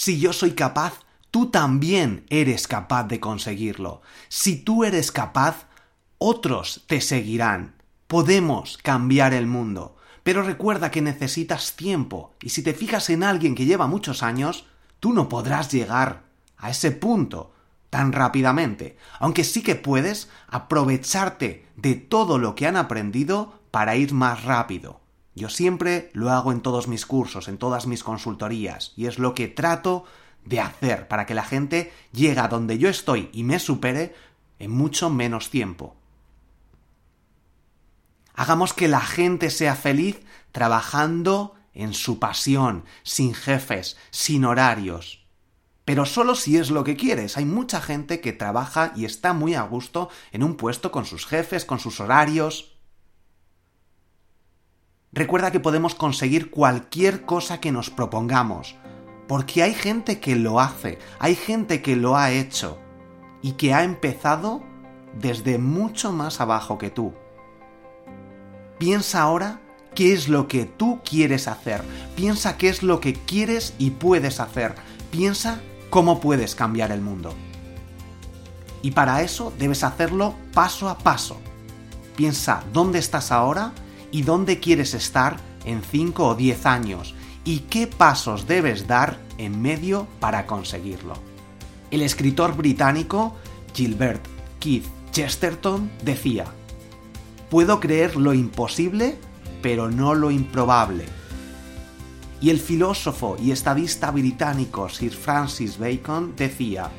Si yo soy capaz, tú también eres capaz de conseguirlo. Si tú eres capaz, otros te seguirán. Podemos cambiar el mundo. Pero recuerda que necesitas tiempo, y si te fijas en alguien que lleva muchos años, tú no podrás llegar a ese punto tan rápidamente, aunque sí que puedes aprovecharte de todo lo que han aprendido para ir más rápido. Yo siempre lo hago en todos mis cursos, en todas mis consultorías, y es lo que trato de hacer para que la gente llegue a donde yo estoy y me supere en mucho menos tiempo. Hagamos que la gente sea feliz trabajando en su pasión, sin jefes, sin horarios. Pero solo si es lo que quieres. Hay mucha gente que trabaja y está muy a gusto en un puesto con sus jefes, con sus horarios. Recuerda que podemos conseguir cualquier cosa que nos propongamos, porque hay gente que lo hace, hay gente que lo ha hecho y que ha empezado desde mucho más abajo que tú. Piensa ahora qué es lo que tú quieres hacer, piensa qué es lo que quieres y puedes hacer, piensa cómo puedes cambiar el mundo. Y para eso debes hacerlo paso a paso. Piensa dónde estás ahora y dónde quieres estar en 5 o 10 años y qué pasos debes dar en medio para conseguirlo. El escritor británico Gilbert Keith Chesterton decía, Puedo creer lo imposible, pero no lo improbable. Y el filósofo y estadista británico Sir Francis Bacon decía,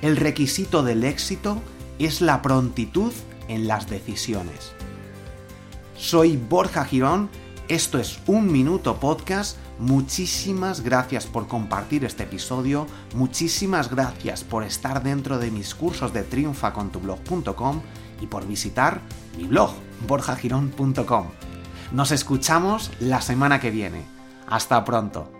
el requisito del éxito es la prontitud en las decisiones. Soy Borja Girón, esto es Un Minuto Podcast, muchísimas gracias por compartir este episodio, muchísimas gracias por estar dentro de mis cursos de triunfacontublog.com y por visitar mi blog, borjagirón.com. Nos escuchamos la semana que viene. Hasta pronto.